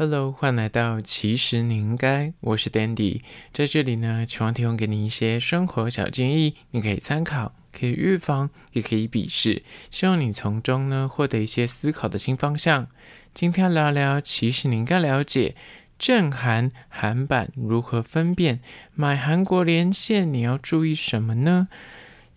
Hello，欢迎来到其实你应该，我是 Dandy，在这里呢，希望提供给你一些生活小建议，你可以参考，可以预防，也可以鄙视，希望你从中呢获得一些思考的新方向。今天聊聊，其实你应该了解正韩韩版如何分辨，买韩国连线你要注意什么呢？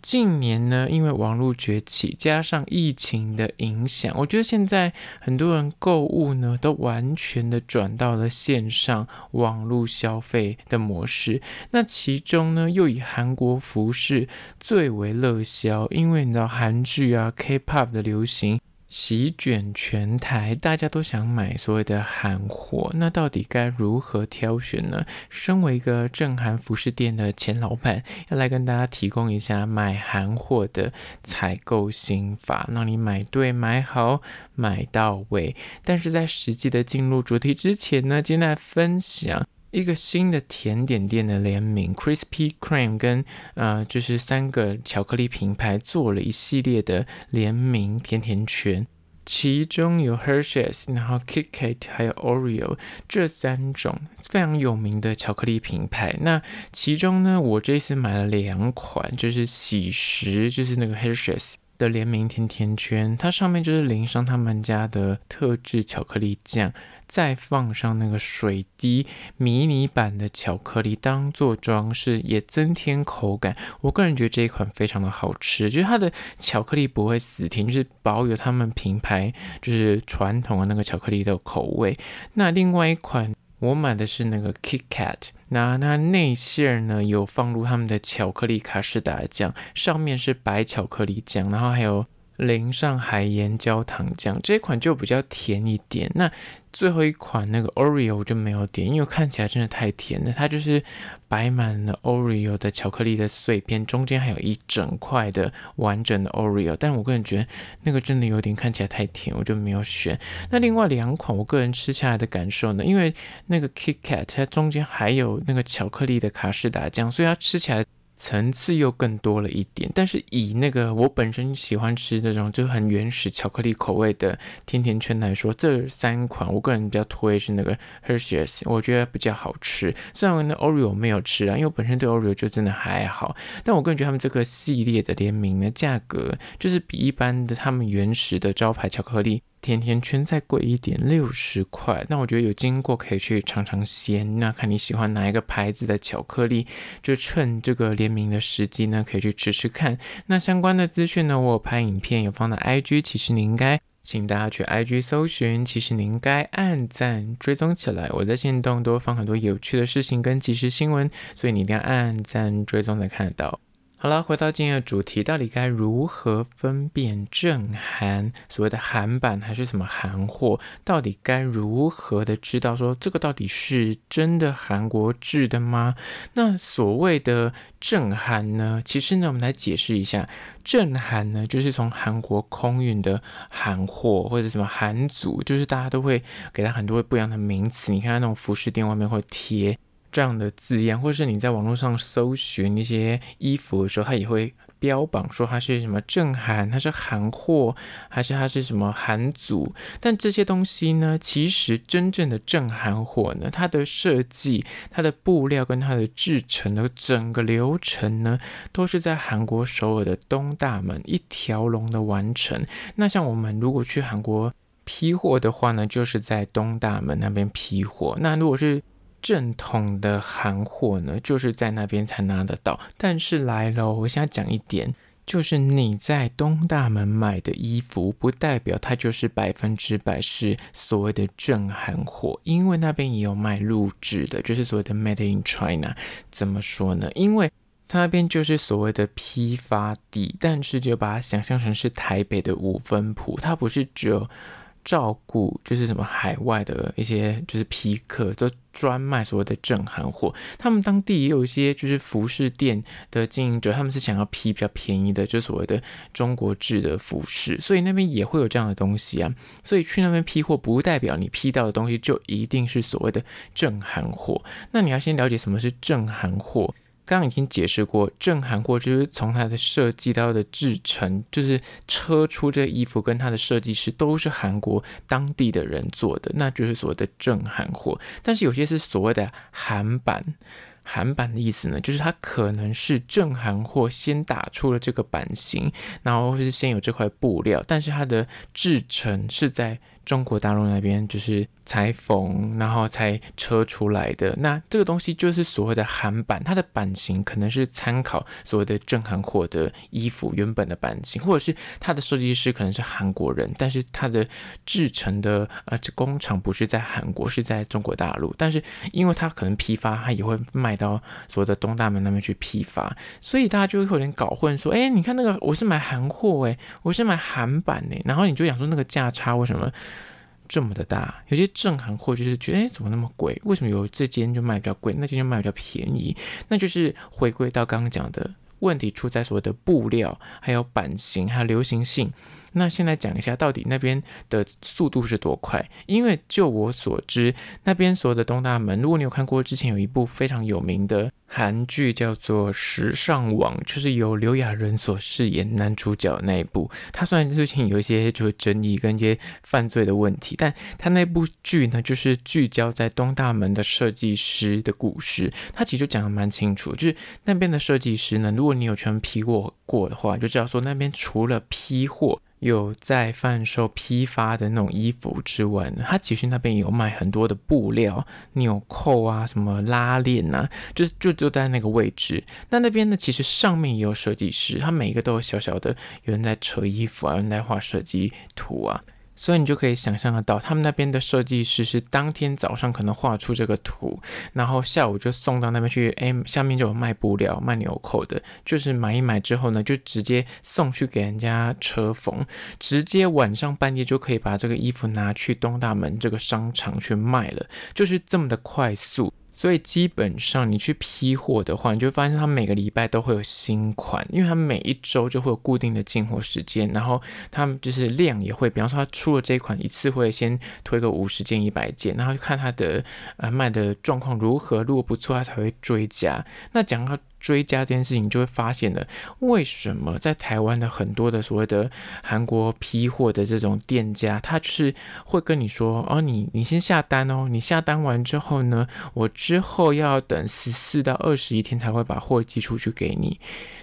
近年呢，因为网络崛起，加上疫情的影响，我觉得现在很多人购物呢，都完全的转到了线上网络消费的模式。那其中呢，又以韩国服饰最为热销，因为你知道韩剧啊、K-pop 的流行。席卷全台，大家都想买所谓的韩货，那到底该如何挑选呢？身为一个正韩服饰店的前老板，要来跟大家提供一下买韩货的采购心法，让你买对、买好、买到位。但是在实际的进入主题之前呢，今天来分享。一个新的甜点店的联名，Krispy Kreme 跟呃，就是三个巧克力品牌做了一系列的联名甜甜圈，其中有 Hershey's，然后 KitKat 还有 Oreo 这三种非常有名的巧克力品牌。那其中呢，我这次买了两款，就是喜食，就是那个 Hershey's。的联名甜甜圈，它上面就是淋上他们家的特制巧克力酱，再放上那个水滴迷你版的巧克力当做装饰，也增添口感。我个人觉得这一款非常的好吃，就是它的巧克力不会死甜，就是保有他们品牌就是传统的那个巧克力的口味。那另外一款。我买的是那个 KitKat，那它内馅呢有放入他们的巧克力卡士达酱，上面是白巧克力酱，然后还有。淋上海盐焦糖酱，这一款就比较甜一点。那最后一款那个 Oreo 我就没有点，因为看起来真的太甜了。它就是摆满了 Oreo 的巧克力的碎片，中间还有一整块的完整的 Oreo。但我个人觉得那个真的有点看起来太甜，我就没有选。那另外两款我个人吃下来的感受呢，因为那个 KitKat 它中间还有那个巧克力的卡士达酱，所以它吃起来。层次又更多了一点，但是以那个我本身喜欢吃那种就很原始巧克力口味的甜甜圈来说，这三款我个人比较推是那个 Hershey's，我觉得比较好吃。虽然我那 Oreo 没有吃啊，因为我本身对 Oreo 就真的还好，但我个人觉得他们这个系列的联名的价格就是比一般的他们原始的招牌巧克力。甜甜圈再贵一点，六十块。那我觉得有经过可以去尝尝鲜。那看你喜欢哪一个牌子的巧克力，就趁这个联名的时机呢，可以去吃吃看。那相关的资讯呢，我有拍影片，有放到 IG。其实你应该，请大家去 IG 搜寻。其实你应该按赞追踪起来。我在限动都放很多有趣的事情跟即时新闻，所以你一定要按赞追踪才看得到。好了，回到今天的主题，到底该如何分辨正韩所谓的韩版还是什么韩货？到底该如何的知道说这个到底是真的韩国制的吗？那所谓的正韩呢？其实呢，我们来解释一下，正韩呢就是从韩国空运的韩货或者什么韩族，就是大家都会给它很多不一样的名词。你看那种服饰店外面会贴。这样的字样，或是你在网络上搜寻一些衣服的时候，它也会标榜说它是什么正韩，它是韩货，还是它是什么韩组。但这些东西呢，其实真正的正韩货呢，它的设计、它的布料跟它的制成的整个流程呢，都是在韩国首尔的东大门一条龙的完成。那像我们如果去韩国批货的话呢，就是在东大门那边批货。那如果是正统的韩货呢，就是在那边才拿得到。但是来喽，我现在讲一点，就是你在东大门买的衣服，不代表它就是百分之百是所谓的正韩货，因为那边也有卖入制的，就是所谓的 Made in China。怎么说呢？因为它那边就是所谓的批发地，但是就把它想象成是台北的五分埔，它不是只有。照顾就是什么海外的一些就是皮客都专卖所谓的正韩货，他们当地也有一些就是服饰店的经营者，他们是想要批比较便宜的，就所谓的中国制的服饰，所以那边也会有这样的东西啊。所以去那边批货，不代表你批到的东西就一定是所谓的正韩货。那你要先了解什么是正韩货。刚刚已经解释过，正韩货就是从它的设计到的制程，就是车出这衣服跟它的设计师都是韩国当地的人做的，那就是所谓的正韩货。但是有些是所谓的韩版。韩版的意思呢，就是它可能是正韩货先打出了这个版型，然后是先有这块布料，但是它的制程是在中国大陆那边就是裁缝，然后才车出来的。那这个东西就是所谓的韩版，它的版型可能是参考所谓的正韩货的衣服原本的版型，或者是它的设计师可能是韩国人，但是它的制成的呃这工厂不是在韩国，是在中国大陆。但是因为它可能批发，它也会卖到所谓的东大门那边去批发，所以大家就会有点搞混，说，哎，你看那个我是买韩货，哎，我是买韩版的，然后你就想说那个价差为什么？这么的大，有些正行货就是觉得，哎，怎么那么贵？为什么有这间就卖比较贵，那间就卖比较便宜？那就是回归到刚刚讲的问题，出在所谓的布料、还有版型、还有流行性。那先来讲一下，到底那边的速度是多快？因为就我所知，那边所有的东大门，如果你有看过之前有一部非常有名的韩剧，叫做《时尚网》，就是由刘亚仁所饰演男主角那一部。他虽然最近有一些就是争议跟一些犯罪的问题，但他那部剧呢，就是聚焦在东大门的设计师的故事。他其实就讲得蛮清楚，就是那边的设计师呢，如果如果你有全批过过的话，就知道说那边除了批货。有在贩售批发的那种衣服之外，它其实那边有卖很多的布料、纽扣啊、什么拉链啊，就就就在那个位置。那那边呢，其实上面也有设计师，他每一个都有小小的，有人在扯衣服啊，有人在画设计图啊。所以你就可以想象得到，他们那边的设计师是当天早上可能画出这个图，然后下午就送到那边去。哎，下面就有卖布料、卖纽扣的，就是买一买之后呢，就直接送去给人家车缝，直接晚上半夜就可以把这个衣服拿去东大门这个商场去卖了，就是这么的快速。所以基本上你去批货的话，你就发现他每个礼拜都会有新款，因为他每一周就会有固定的进货时间，然后他们就是量也会，比方说他出了这一款，一次会先推个五十件、一百件，然后就看他的呃卖的状况如何，如果不错，他才会追加。那讲到。追加这件事情，就会发现了为什么在台湾的很多的所谓的韩国批货的这种店家，他就是会跟你说：“哦，你你先下单哦，你下单完之后呢，我之后要等十四到二十一天才会把货寄出去给你。”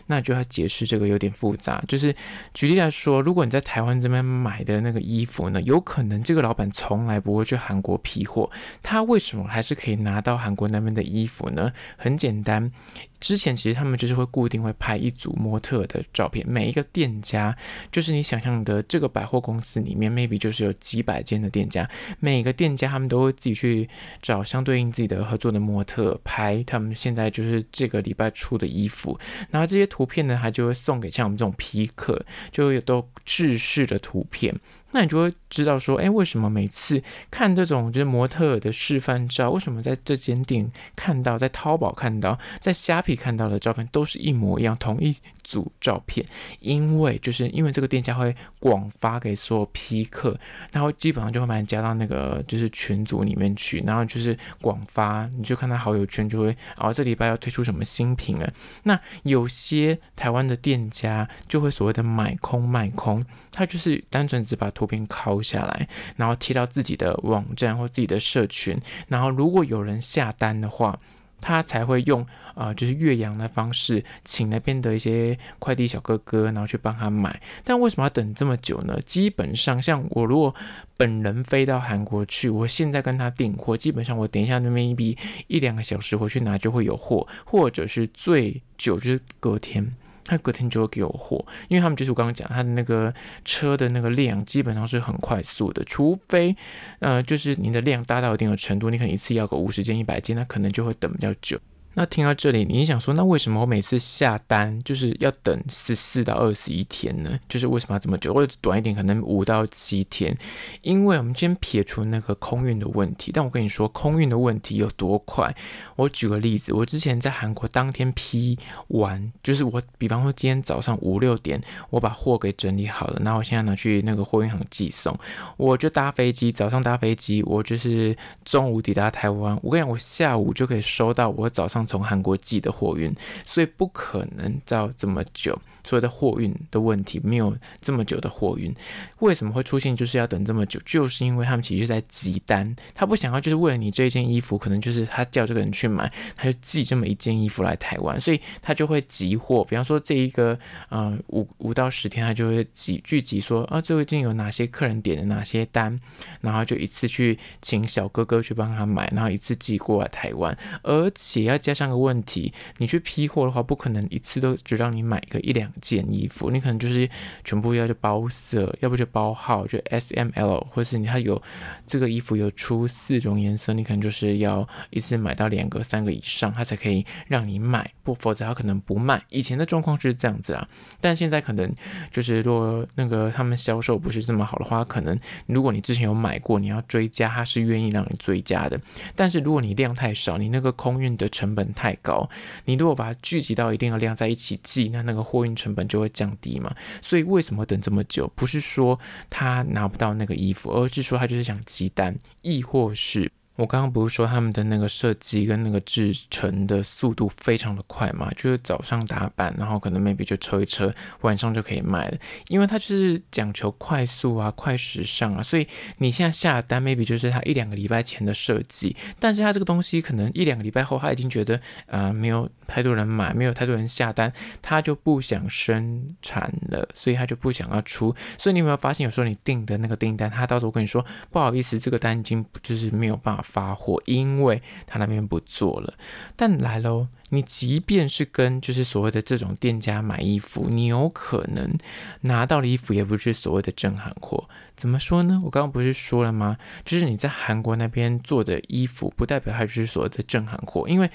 那就要解释这个有点复杂。就是举例来说，如果你在台湾这边买的那个衣服呢，有可能这个老板从来不会去韩国批货，他为什么还是可以拿到韩国那边的衣服呢？很简单。之前其实他们就是会固定会拍一组模特的照片，每一个店家就是你想象的这个百货公司里面，maybe 就是有几百间的店家，每个店家他们都会自己去找相对应自己的合作的模特拍他们现在就是这个礼拜出的衣服，然后这些图片呢，他就会送给像我们这种皮客，就会有都制式的图片。那你就会知道说，哎，为什么每次看这种就是模特的示范照，为什么在这间店看到，在淘宝看到，在虾皮看到的照片都是一模一样，同一组照片？因为就是因为这个店家会广发给所有批客，然后基本上就会把你加到那个就是群组里面去，然后就是广发，你就看他好友圈就会，哦，这礼拜要推出什么新品了。那有些台湾的店家就会所谓的买空卖空，他就是单纯只把图片拷下来，然后贴到自己的网站或自己的社群，然后如果有人下单的话，他才会用啊、呃，就是岳阳的方式，请那边的一些快递小哥哥，然后去帮他买。但为什么要等这么久呢？基本上，像我如果本人飞到韩国去，我现在跟他订货，基本上我等一下那边一笔一两个小时回去拿就会有货，或者是最久就是隔天。他隔天就会给我货，因为他们就是我刚刚讲，他的那个车的那个量基本上是很快速的，除非呃，就是你的量大到一定的程度，你可能一次要个五十件、一百件，那可能就会等比较久。那听到这里，你想说，那为什么我每次下单就是要等十四到二十一天呢？就是为什么要这么久？或者短一点，可能五到七天？因为我们今天撇除那个空运的问题，但我跟你说，空运的问题有多快？我举个例子，我之前在韩国当天批完，就是我比方说今天早上五六点，我把货给整理好了，然后我现在拿去那个货运行寄送，我就搭飞机，早上搭飞机，我就是中午抵达台湾。我跟你讲，我下午就可以收到我早上。从韩国寄的货运，所以不可能造这么久。所谓的货运的问题，没有这么久的货运，为什么会出现就是要等这么久？就是因为他们其实是在急单，他不想要就是为了你这件衣服，可能就是他叫这个人去买，他就寄这么一件衣服来台湾，所以他就会急货。比方说这一个呃五五到十天，他就会集聚集说啊，最近有哪些客人点的哪些单，然后就一次去请小哥哥去帮他买，然后一次寄过来台湾，而且要加上个问题，你去批货的话，不可能一次都只让你买个一两。件衣服，你可能就是全部要就包色，要不就包号，就 S M L，或是你还有这个衣服有出四种颜色，你可能就是要一次买到两个、三个以上，它才可以让你买，不，否则它可能不卖。以前的状况是这样子啊，但现在可能就是如果那个他们销售不是这么好的话，可能如果你之前有买过，你要追加，他是愿意让你追加的。但是如果你量太少，你那个空运的成本太高，你如果把它聚集到一定的量在一起寄，那那个货运成。成本就会降低嘛，所以为什么等这么久？不是说他拿不到那个衣服，而是说他就是想积单，亦或是。我刚刚不是说他们的那个设计跟那个制成的速度非常的快嘛？就是早上打版，然后可能 maybe 就车一车，晚上就可以卖了。因为它就是讲求快速啊、快时尚啊，所以你现在下单 maybe 就是他一两个礼拜前的设计，但是他这个东西可能一两个礼拜后他已经觉得啊、没有太多人买，没有太多人下单，他就不想生产了，所以他就不想要出。所以你有没有发现，有时候你订的那个订单，他到时候跟你说不好意思，这个单已经就是没有办法。发货，因为他那边不做了。但来喽，你即便是跟就是所谓的这种店家买衣服，你有可能拿到的衣服也不是所谓的正韩货。怎么说呢？我刚刚不是说了吗？就是你在韩国那边做的衣服，不代表它就是所谓的正韩货。因为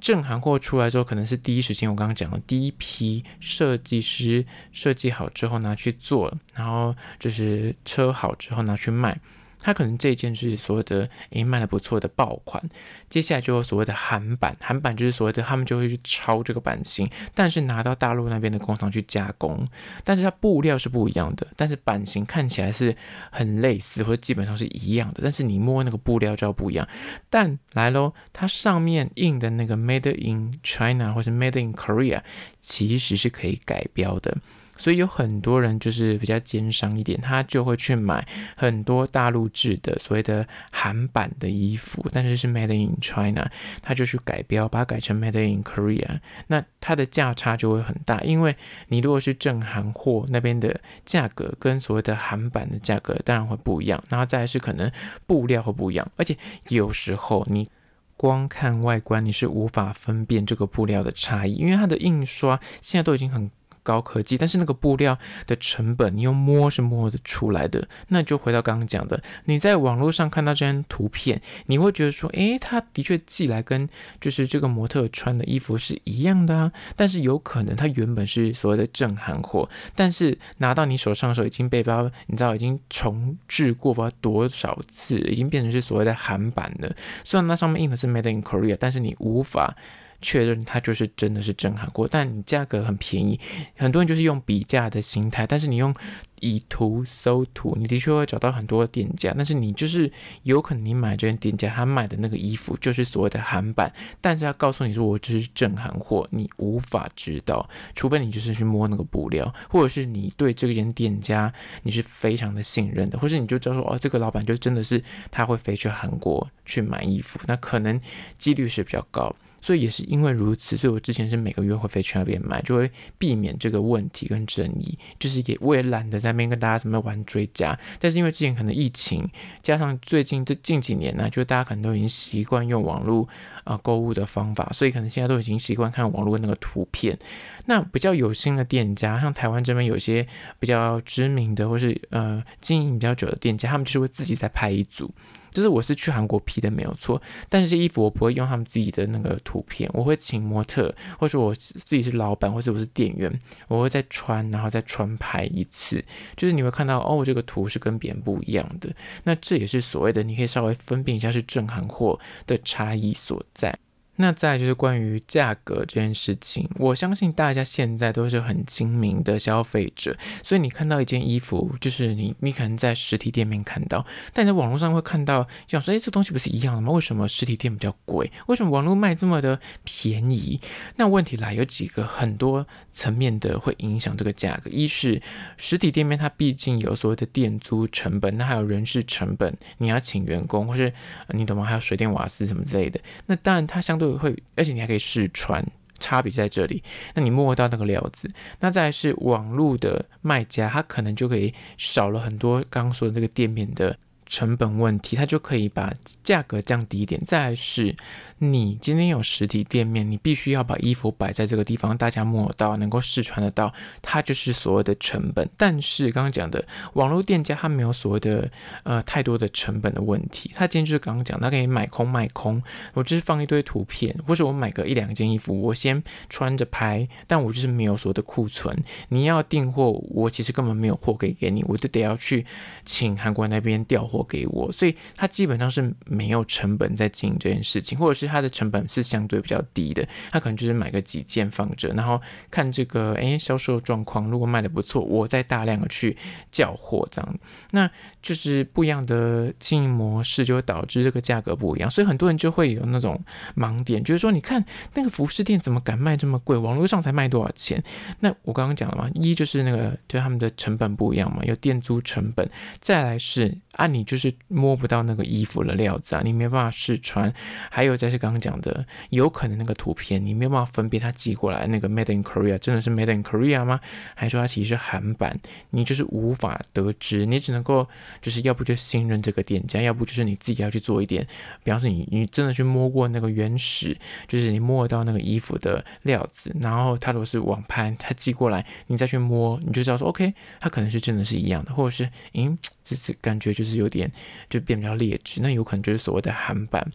正韩货出来之后，可能是第一时间我刚刚讲的第一批设计师设计好之后拿去做，然后就是车好之后拿去卖。它可能这一件是所谓的诶卖的不错的爆款，接下来就有所谓的韩版，韩版就是所谓的他们就会去抄这个版型，但是拿到大陆那边的工厂去加工，但是它布料是不一样的，但是版型看起来是很类似或者基本上是一样的，但是你摸那个布料就要不一样。但来喽，它上面印的那个 Made in China 或是 Made in Korea 其实是可以改标的。所以有很多人就是比较奸商一点，他就会去买很多大陆制的所谓的韩版的衣服，但是是 Made in China，他就去改标，把它改成 Made in Korea，那它的价差就会很大，因为你如果是正韩货那边的价格跟所谓的韩版的价格当然会不一样，然后再是可能布料会不一样，而且有时候你光看外观你是无法分辨这个布料的差异，因为它的印刷现在都已经很。高科技，但是那个布料的成本，你用摸是摸得出来的。那就回到刚刚讲的，你在网络上看到这张图片，你会觉得说，诶，它的确寄来跟就是这个模特穿的衣服是一样的啊。但是有可能它原本是所谓的正韩货，但是拿到你手上的时候已经被包，你知道已经重制过不知道多少次，已经变成是所谓的韩版了。虽然那上面印的是 Made in Korea，但是你无法。确认它就是真的是正韩货，但你价格很便宜，很多人就是用比价的心态。但是你用以图搜图，你的确会找到很多店家，但是你就是有可能你买这件店家他买的那个衣服就是所谓的韩版，但是他告诉你说我这是正韩货，你无法知道，除非你就是去摸那个布料，或者是你对这间店家你是非常的信任的，或是你就知道说哦，这个老板就真的是他会飞去韩国去买衣服，那可能几率是比较高。所以也是因为如此，所以我之前是每个月会飞去那边买，就会避免这个问题跟争议。就是也我也懒得在那边跟大家怎么玩追加。但是因为之前可能疫情，加上最近这近几年呢、啊，就大家可能都已经习惯用网络啊购物的方法，所以可能现在都已经习惯看网络那个图片。那比较有心的店家，像台湾这边有些比较知名的或是呃经营比较久的店家，他们就是会自己再拍一组。就是我是去韩国批的没有错，但是衣服我不会用他们自己的那个图片，我会请模特，或者我自己是老板，或者我是店员，我会再穿，然后再穿拍一次。就是你会看到哦，这个图是跟别人不一样的。那这也是所谓的，你可以稍微分辨一下是正韩货的差异所在。那再就是关于价格这件事情，我相信大家现在都是很精明的消费者，所以你看到一件衣服，就是你你可能在实体店面看到，但在网络上会看到，想说，哎，这东西不是一样的吗？为什么实体店比较贵？为什么网络卖这么的便宜？那问题来有几个很多层面的会影响这个价格，一是实体店面它毕竟有所谓的店租成本，那还有人事成本，你要请员工，或是你懂吗？还有水电瓦斯什么之类的，那当然它相对。会，而且你还可以试穿，差别在这里。那你摸到那个料子，那再来是网络的卖家，他可能就可以少了很多刚刚说的这个店面的。成本问题，它就可以把价格降低一点。再是，你今天有实体店面，你必须要把衣服摆在这个地方，大家摸得到，能够试穿得到，它就是所谓的成本。但是刚刚讲的网络店家，它没有所谓的呃太多的成本的问题。他今天就是刚刚讲，他可以买空卖空，我就是放一堆图片，或者我买个一两件衣服，我先穿着拍，但我就是没有所谓的库存。你要订货，我其实根本没有货可以给你，我就得要去请韩国那边调货。给我，所以他基本上是没有成本在经营这件事情，或者是他的成本是相对比较低的，他可能就是买个几件放着，然后看这个诶销售状况，如果卖得不错，我再大量的去叫货这样，那就是不一样的经营模式，就会导致这个价格不一样，所以很多人就会有那种盲点，就是说你看那个服饰店怎么敢卖这么贵，网络上才卖多少钱？那我刚刚讲了嘛，一就是那个就他们的成本不一样嘛，有店租成本，再来是按你。就就是摸不到那个衣服的料子啊，你没办法试穿。还有再是刚刚讲的，有可能那个图片你没有办法分辨它寄过来那个 Made in Korea 真的是 Made in Korea 吗？还说它其实是韩版，你就是无法得知。你只能够就是要不就信任这个店家，要不就是你自己要去做一点。比方说你你真的去摸过那个原始，就是你摸得到那个衣服的料子，然后它如果是网拍，它寄过来，你再去摸，你就知道说 OK，它可能是真的是一样的，或者是嗯，这次感觉就是有点。就变比较劣质，那有可能就是所谓的韩版，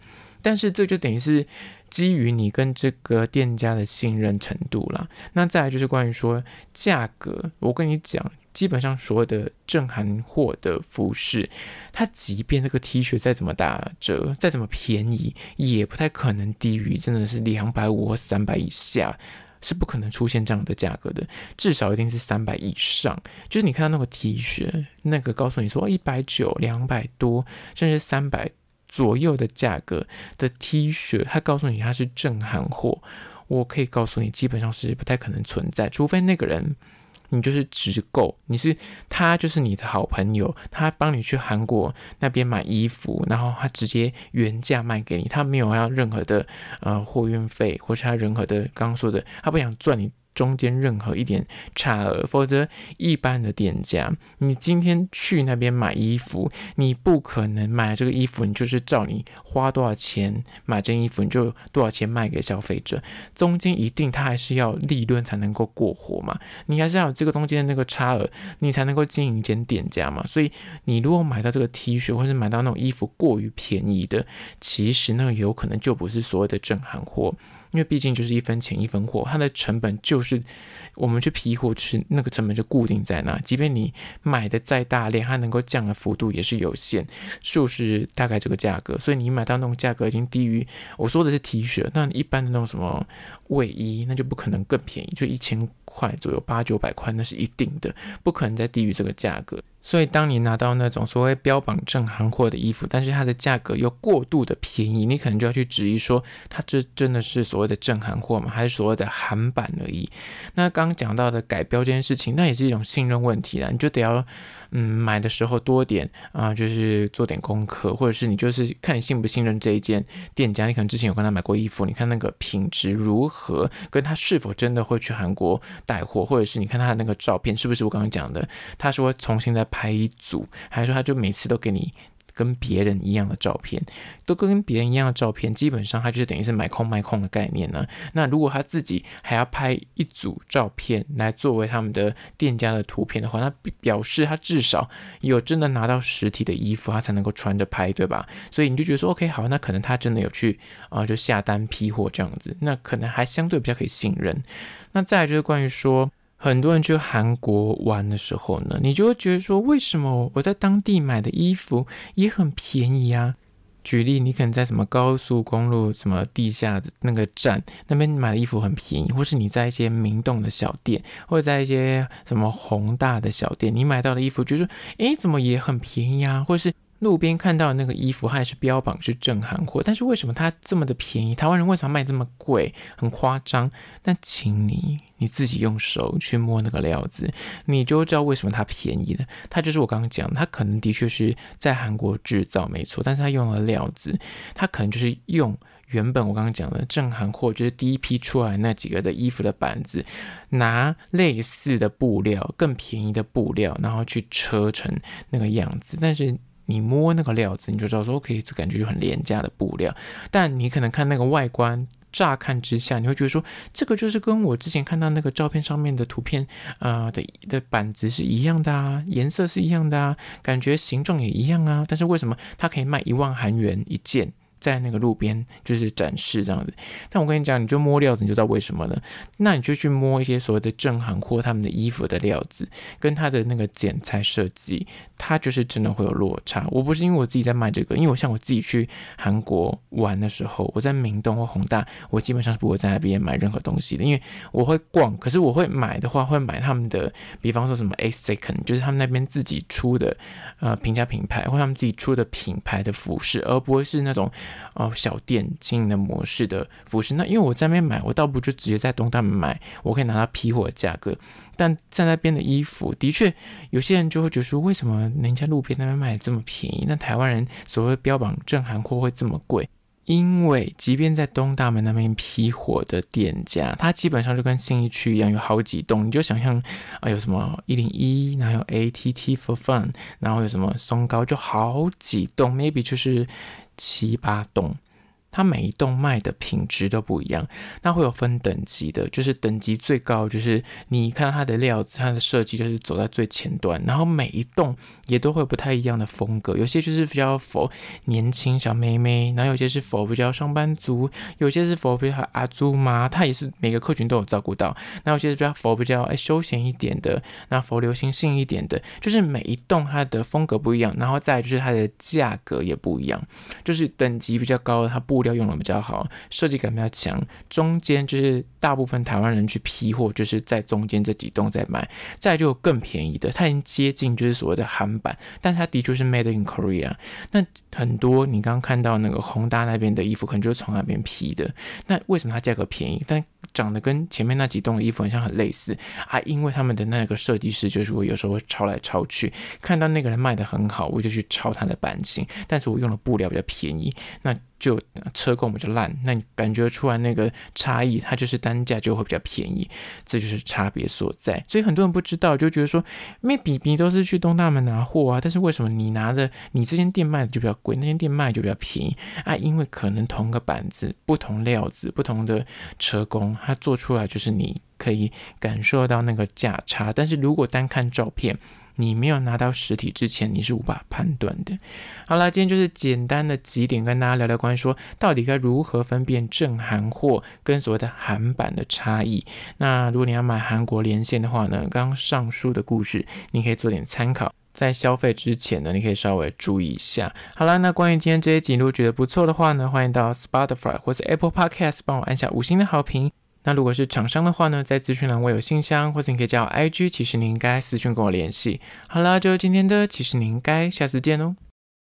但是这就等于是基于你跟这个店家的信任程度啦。那再来就是关于说价格，我跟你讲，基本上所有的正韩货的服饰，它即便这个 T 恤再怎么打折，再怎么便宜，也不太可能低于真的是两百五或三百以下。是不可能出现这样的价格的，至少一定是三百以上。就是你看到那个 T 恤，那个告诉你说一百九、两百多，甚至三百左右的价格的 T 恤，他告诉你它是正韩货，我可以告诉你，基本上是不太可能存在，除非那个人。你就是直购，你是他就是你的好朋友，他帮你去韩国那边买衣服，然后他直接原价卖给你，他没有要任何的呃货运费，或是他任何的刚刚说的，他不想赚你。中间任何一点差额，否则一般的店家，你今天去那边买衣服，你不可能买这个衣服，你就是照你花多少钱买这件衣服，你就多少钱卖给消费者，中间一定他还是要利润才能够过活嘛，你还是要有这个中间的那个差额，你才能够经营一间店家嘛。所以你如果买到这个 T 恤，或者买到那种衣服过于便宜的，其实那个有可能就不是所谓的正行货。因为毕竟就是一分钱一分货，它的成本就是我们去批货，就是那个成本就固定在那。即便你买的再大量，它能够降的幅度也是有限，就是大概这个价格。所以你买到那种价格已经低于我说的是 T 恤，那一般的那种什么卫衣，那就不可能更便宜，就一千块左右，八九百块那是一定的，不可能再低于这个价格。所以，当你拿到那种所谓标榜正韩货的衣服，但是它的价格又过度的便宜，你可能就要去质疑说，它这真的是所谓的正韩货吗？还是所谓的韩版而已？那刚刚讲到的改标这件事情，那也是一种信任问题了，你就得要，嗯，买的时候多点啊、就是做点功课，或者是你就是看你信不信任这一件店家，你可能之前有跟他买过衣服，你看那个品质如何，跟他是否真的会去韩国带货，或者是你看他的那个照片是不是我刚刚讲的，他说重新再。拍一组，还是说他就每次都给你跟别人一样的照片，都跟别人一样的照片，基本上他就是等于是买空卖空的概念呢。那如果他自己还要拍一组照片来作为他们的店家的图片的话，那表示他至少有真的拿到实体的衣服，他才能够穿着拍，对吧？所以你就觉得说，OK，好，那可能他真的有去啊、就下单批货这样子，那可能还相对比较可以信任。那再来就是关于说。很多人去韩国玩的时候呢，你就会觉得说，为什么我在当地买的衣服也很便宜啊？举例，你可能在什么高速公路、什么地下那个站那边买的衣服很便宜，或是你在一些明洞的小店，或者在一些什么宏大的小店，你买到的衣服，就是说，诶，怎么也很便宜啊？或是路边看到那个衣服，它也是标榜是正韩货，但是为什么它这么的便宜？台湾人为什么卖这么贵？很夸张。但请你你自己用手去摸那个料子，你就知道为什么它便宜了。它就是我刚刚讲，它可能的确是在韩国制造，没错，但是它用了料子，它可能就是用原本我刚刚讲的正韩货，就是第一批出来那几个的衣服的板子，拿类似的布料，更便宜的布料，然后去车成那个样子，但是。你摸那个料子，你就知道说，OK，这感觉就很廉价的布料。但你可能看那个外观，乍看之下，你会觉得说，这个就是跟我之前看到那个照片上面的图片啊、的的板子是一样的啊，颜色是一样的啊，感觉形状也一样啊。但是为什么它可以卖一万韩元一件？在那个路边就是展示这样子，但我跟你讲，你就摸料子，你就知道为什么了。那你就去摸一些所谓的正韩货，他们的衣服的料子跟他的那个剪裁设计，它就是真的会有落差。我不是因为我自己在卖这个，因为我像我自己去韩国玩的时候，我在明洞或弘大，我基本上是不会在那边买任何东西的，因为我会逛，可是我会买的话，会买他们的，比方说什么 A Second，就是他们那边自己出的呃平价品牌，或他们自己出的品牌的服饰，而不会是那种。哦，小店经营的模式的服饰，那因为我在那边买，我倒不就直接在东大门买，我可以拿到批货的价格。但在那边的衣服，的确有些人就会觉得说，为什么人家路边那边卖的这么便宜，那台湾人所谓标榜正韩货会这么贵？因为即便在东大门那边批货的店家，它基本上就跟信义区一样，有好几栋。你就想象啊，有什么一零一，然后有 ATT for Fun，然后有什么松高，就好几栋，maybe 就是。七八栋。它每一栋卖的品质都不一样，那会有分等级的，就是等级最高，就是你看到它的料子、它的设计，就是走在最前端。然后每一栋也都会不太一样的风格，有些就是比较佛年轻小妹妹，然后有些是佛比较上班族，有些是佛比较阿祖妈，它也是每个客群都有照顾到。那有些是比较佛比较哎休闲一点的，那佛流行性一点的，就是每一栋它的风格不一样，然后再就是它的价格也不一样，就是等级比较高的它。布料用的比较好，设计感比较强，中间就是大部分台湾人去批货，就是在中间这几栋在买，再就更便宜的，它已经接近就是所谓的韩版，但是它的确是 Made in Korea。那很多你刚刚看到那个宏大那边的衣服，可能就是从那边批的，那为什么它价格便宜，但长得跟前面那几栋的衣服很像，很类似啊？因为他们的那个设计师就是我有时候会抄来抄去，看到那个人卖得很好，我就去抄他的版型，但是我用的布料比较便宜，那。就车工比较烂，那你感觉出来那个差异，它就是单价就会比较便宜，这就是差别所在。所以很多人不知道，就觉得说，因为比比都是去东大门拿货啊，但是为什么你拿的你这间店卖的就比较贵，那间店卖就比较便宜啊？因为可能同个板子、不同料子、不同的车工，它做出来就是你可以感受到那个价差。但是如果单看照片，你没有拿到实体之前，你是无法判断的。好啦，今天就是简单的几点跟大家聊聊关于说，到底该如何分辨正韩货跟所谓的韩版的差异。那如果你要买韩国连线的话呢，刚刚上述的故事你可以做点参考，在消费之前呢，你可以稍微注意一下。好啦，那关于今天这些集，如果觉得不错的话呢，欢迎到 Spotify 或者 Apple Podcast 帮我按下五星的好评。那如果是厂商的话呢，在资讯栏我有信箱，或者你可以加我 IG，其实你应该私讯跟我联系。好啦，就是今天的，其实你应该下次见哦。